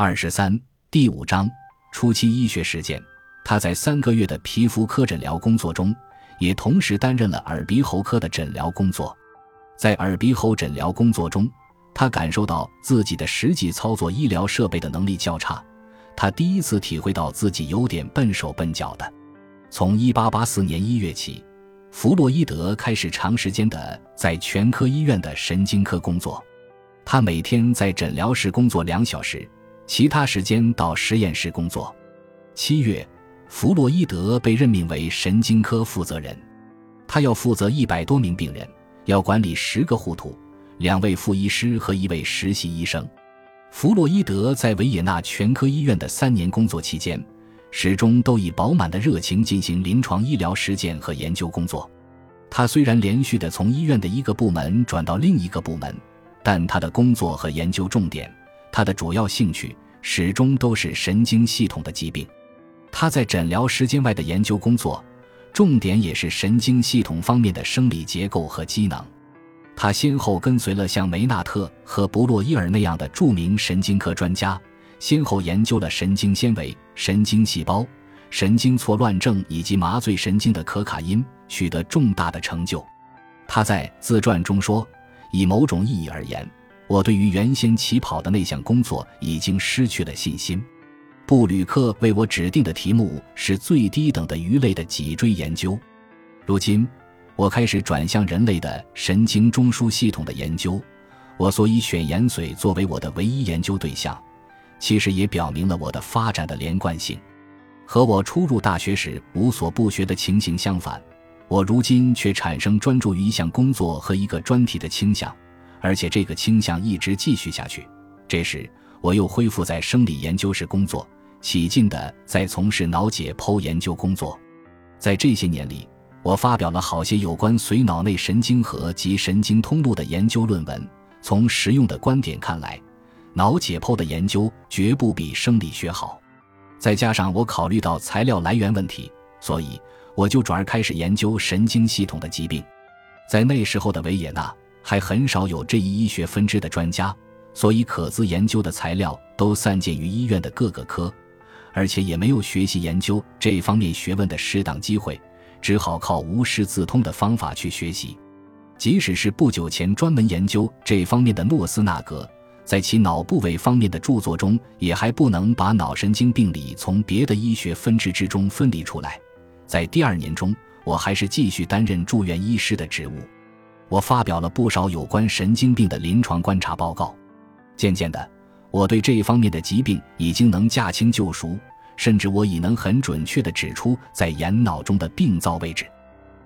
二十三第五章初期医学实践。他在三个月的皮肤科诊疗工作中，也同时担任了耳鼻喉科的诊疗工作。在耳鼻喉诊疗工作中，他感受到自己的实际操作医疗设备的能力较差。他第一次体会到自己有点笨手笨脚的。从一八八四年一月起，弗洛伊德开始长时间的在全科医院的神经科工作。他每天在诊疗室工作两小时，其他时间到实验室工作。七月。弗洛伊德被任命为神经科负责人，他要负责一百多名病人，要管理十个护图、两位副医师和一位实习医生。弗洛伊德在维也纳全科医院的三年工作期间，始终都以饱满的热情进行临床医疗实践和研究工作。他虽然连续的从医院的一个部门转到另一个部门，但他的工作和研究重点，他的主要兴趣始终都是神经系统的疾病。他在诊疗时间外的研究工作，重点也是神经系统方面的生理结构和机能。他先后跟随了像梅纳特和布洛伊尔那样的著名神经科专家，先后研究了神经纤维、神经细胞、神经错乱症以及麻醉神经的可卡因，取得重大的成就。他在自传中说：“以某种意义而言，我对于原先起跑的那项工作已经失去了信心。”布吕克为我指定的题目是最低等的鱼类的脊椎研究。如今，我开始转向人类的神经中枢系统的研究。我所以选盐水作为我的唯一研究对象，其实也表明了我的发展的连贯性。和我初入大学时无所不学的情形相反，我如今却产生专注于一项工作和一个专题的倾向，而且这个倾向一直继续下去。这时，我又恢复在生理研究室工作。起劲地在从事脑解剖研究工作，在这些年里，我发表了好些有关髓脑内神经核及神经通路的研究论文。从实用的观点看来，脑解剖的研究绝不比生理学好。再加上我考虑到材料来源问题，所以我就转而开始研究神经系统的疾病。在那时候的维也纳，还很少有这一医学分支的专家，所以可资研究的材料都散见于医院的各个科。而且也没有学习研究这方面学问的适当机会，只好靠无师自通的方法去学习。即使是不久前专门研究这方面的诺斯纳格，在其脑部位方面的著作中，也还不能把脑神经病理从别的医学分支之中分离出来。在第二年中，我还是继续担任住院医师的职务。我发表了不少有关神经病的临床观察报告。渐渐的。我对这一方面的疾病已经能驾轻就熟，甚至我已能很准确地指出在眼脑中的病灶位置，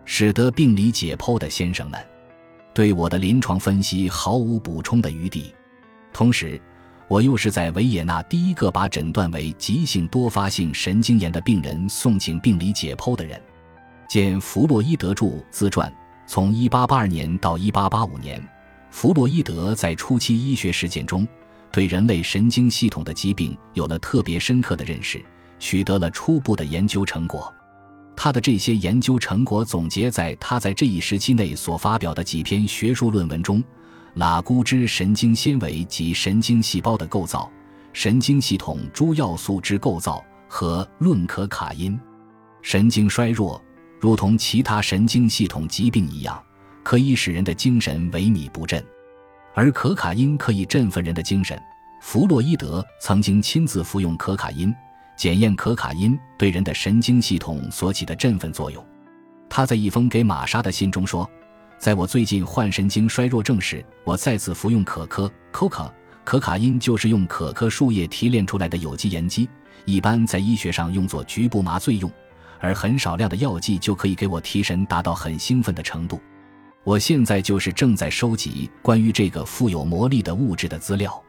使得病理解剖的先生们对我的临床分析毫无补充的余地。同时，我又是在维也纳第一个把诊断为急性多发性神经炎的病人送请病理解剖的人。见弗洛伊德著自传。从1882年到1885年，弗洛伊德在初期医学实践中。对人类神经系统的疾病有了特别深刻的认识，取得了初步的研究成果。他的这些研究成果总结在他在这一时期内所发表的几篇学术论文中：《拉孤之神经纤维及神经细胞的构造》《神经系统诸要素之构造》和《论可卡因》。神经衰弱，如同其他神经系统疾病一样，可以使人的精神萎靡不振。而可卡因可以振奋人的精神。弗洛伊德曾经亲自服用可卡因，检验可卡因对人的神经系统所起的振奋作用。他在一封给玛莎的信中说：“在我最近患神经衰弱症时，我再次服用可可 （coca）。可卡因就是用可可树叶提炼出来的有机盐基，一般在医学上用作局部麻醉用，而很少量的药剂就可以给我提神，达到很兴奋的程度。”我现在就是正在收集关于这个富有魔力的物质的资料。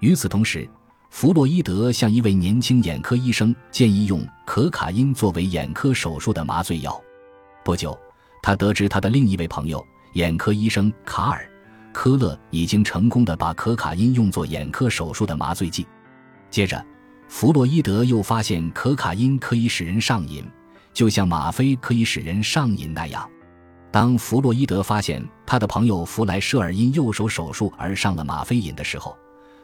与此同时，弗洛伊德向一位年轻眼科医生建议用可卡因作为眼科手术的麻醉药。不久，他得知他的另一位朋友眼科医生卡尔·科勒已经成功的把可卡因用作眼科手术的麻醉剂。接着，弗洛伊德又发现可卡因可以使人上瘾，就像吗啡可以使人上瘾那样。当弗洛伊德发现他的朋友弗莱舍尔因右手手术而上了吗啡瘾的时候，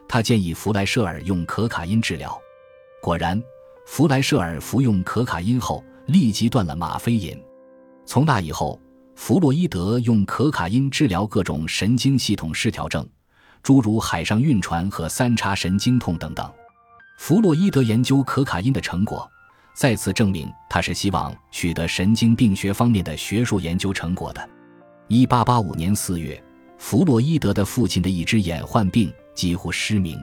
他建议弗莱舍尔用可卡因治疗。果然，弗莱舍尔服用可卡因后立即断了吗啡瘾。从那以后，弗洛伊德用可卡因治疗各种神经系统失调症，诸如海上晕船和三叉神经痛等等。弗洛伊德研究可卡因的成果。再次证明，他是希望取得神经病学方面的学术研究成果的。一八八五年四月，弗洛伊德的父亲的一只眼患病，几乎失明。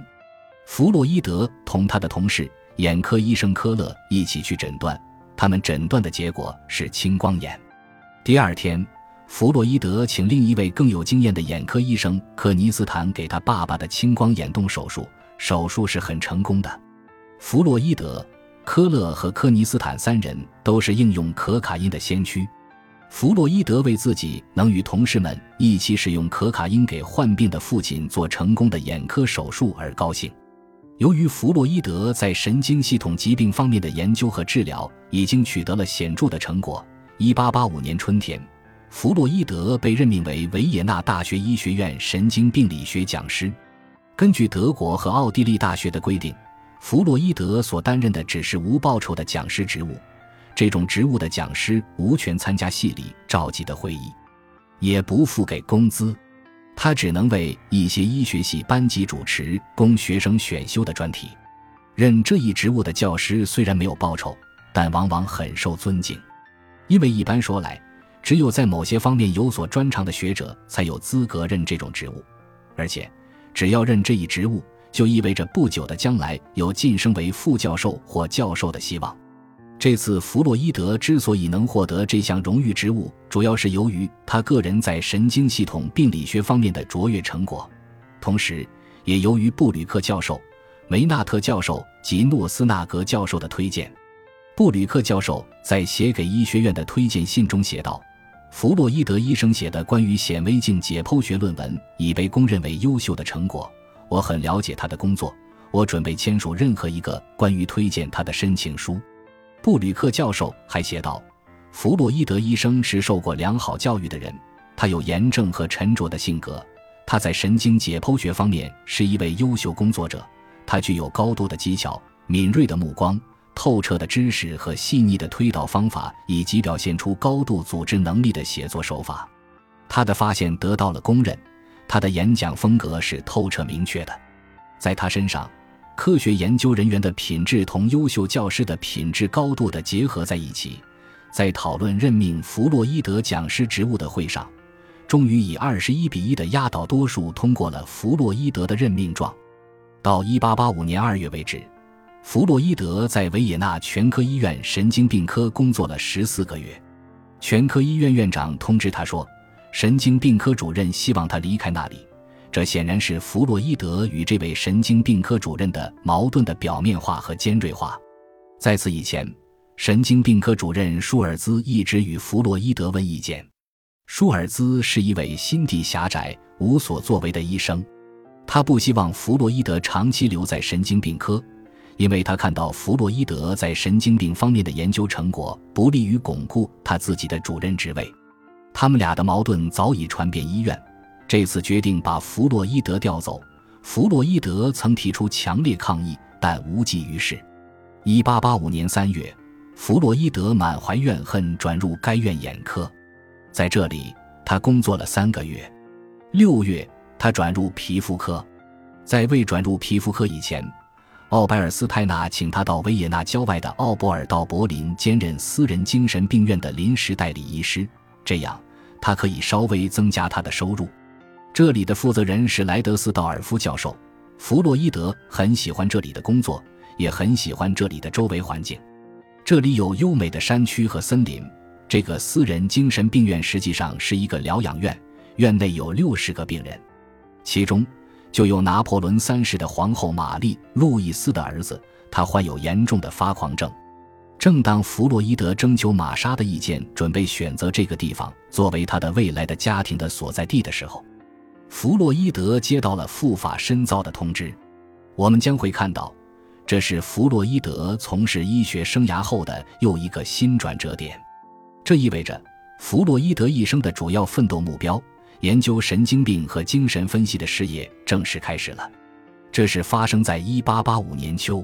弗洛伊德同他的同事眼科医生科勒一起去诊断，他们诊断的结果是青光眼。第二天，弗洛伊德请另一位更有经验的眼科医生科尼斯坦给他爸爸的青光眼动手术，手术是很成功的。弗洛伊德。科勒和科尼斯坦三人都是应用可卡因的先驱。弗洛伊德为自己能与同事们一起使用可卡因给患病的父亲做成功的眼科手术而高兴。由于弗洛伊德在神经系统疾病方面的研究和治疗已经取得了显著的成果，1885年春天，弗洛伊德被任命为维也纳大学医学院神经病理学讲师。根据德国和奥地利大学的规定。弗洛伊德所担任的只是无报酬的讲师职务，这种职务的讲师无权参加系里召集的会议，也不付给工资，他只能为一些医学系班级主持供学生选修的专题。任这一职务的教师虽然没有报酬，但往往很受尊敬，因为一般说来，只有在某些方面有所专长的学者才有资格任这种职务，而且只要任这一职务。就意味着不久的将来有晋升为副教授或教授的希望。这次弗洛伊德之所以能获得这项荣誉职务，主要是由于他个人在神经系统病理学方面的卓越成果，同时也由于布吕克教授、梅纳特教授及诺斯纳格教授的推荐。布吕克教授在写给医学院的推荐信中写道：“弗洛伊德医生写的关于显微镜解剖学论文已被公认为优秀的成果。”我很了解他的工作，我准备签署任何一个关于推荐他的申请书。布吕克教授还写道：“弗洛伊德医生是受过良好教育的人，他有严正和沉着的性格。他在神经解剖学方面是一位优秀工作者。他具有高度的技巧、敏锐的目光、透彻的知识和细腻的推导方法，以及表现出高度组织能力的写作手法。他的发现得到了公认。”他的演讲风格是透彻明确的，在他身上，科学研究人员的品质同优秀教师的品质高度的结合在一起。在讨论任命弗洛伊德讲师职务的会上，终于以二十一比一的压倒多数通过了弗洛伊德的任命状。到一八八五年二月为止，弗洛伊德在维也纳全科医院神经病科工作了十四个月。全科医院院长通知他说。神经病科主任希望他离开那里，这显然是弗洛伊德与这位神经病科主任的矛盾的表面化和尖锐化。在此以前，神经病科主任舒尔兹一直与弗洛伊德问意见。舒尔兹是一位心地狭窄、无所作为的医生，他不希望弗洛伊德长期留在神经病科，因为他看到弗洛伊德在神经病方面的研究成果不利于巩固他自己的主任职位。他们俩的矛盾早已传遍医院，这次决定把弗洛伊德调走。弗洛伊德曾提出强烈抗议，但无济于事。1885年3月，弗洛伊德满怀怨恨转入该院眼科，在这里他工作了三个月。六月，他转入皮肤科。在未转入皮肤科以前，奥白尔斯泰纳请他到维也纳郊外的奥博尔道柏林兼任私人精神病院的临时代理医师。这样，他可以稍微增加他的收入。这里的负责人是莱德斯道尔夫教授。弗洛伊德很喜欢这里的工作，也很喜欢这里的周围环境。这里有优美的山区和森林。这个私人精神病院实际上是一个疗养院，院内有六十个病人，其中就有拿破仑三世的皇后玛丽·路易斯的儿子，他患有严重的发狂症。正当弗洛伊德征求玛莎的意见，准备选择这个地方作为他的未来的家庭的所在地的时候，弗洛伊德接到了赴法深造的通知。我们将会看到，这是弗洛伊德从事医学生涯后的又一个新转折点。这意味着，弗洛伊德一生的主要奋斗目标——研究神经病和精神分析的事业正式开始了。这是发生在一八八五年秋。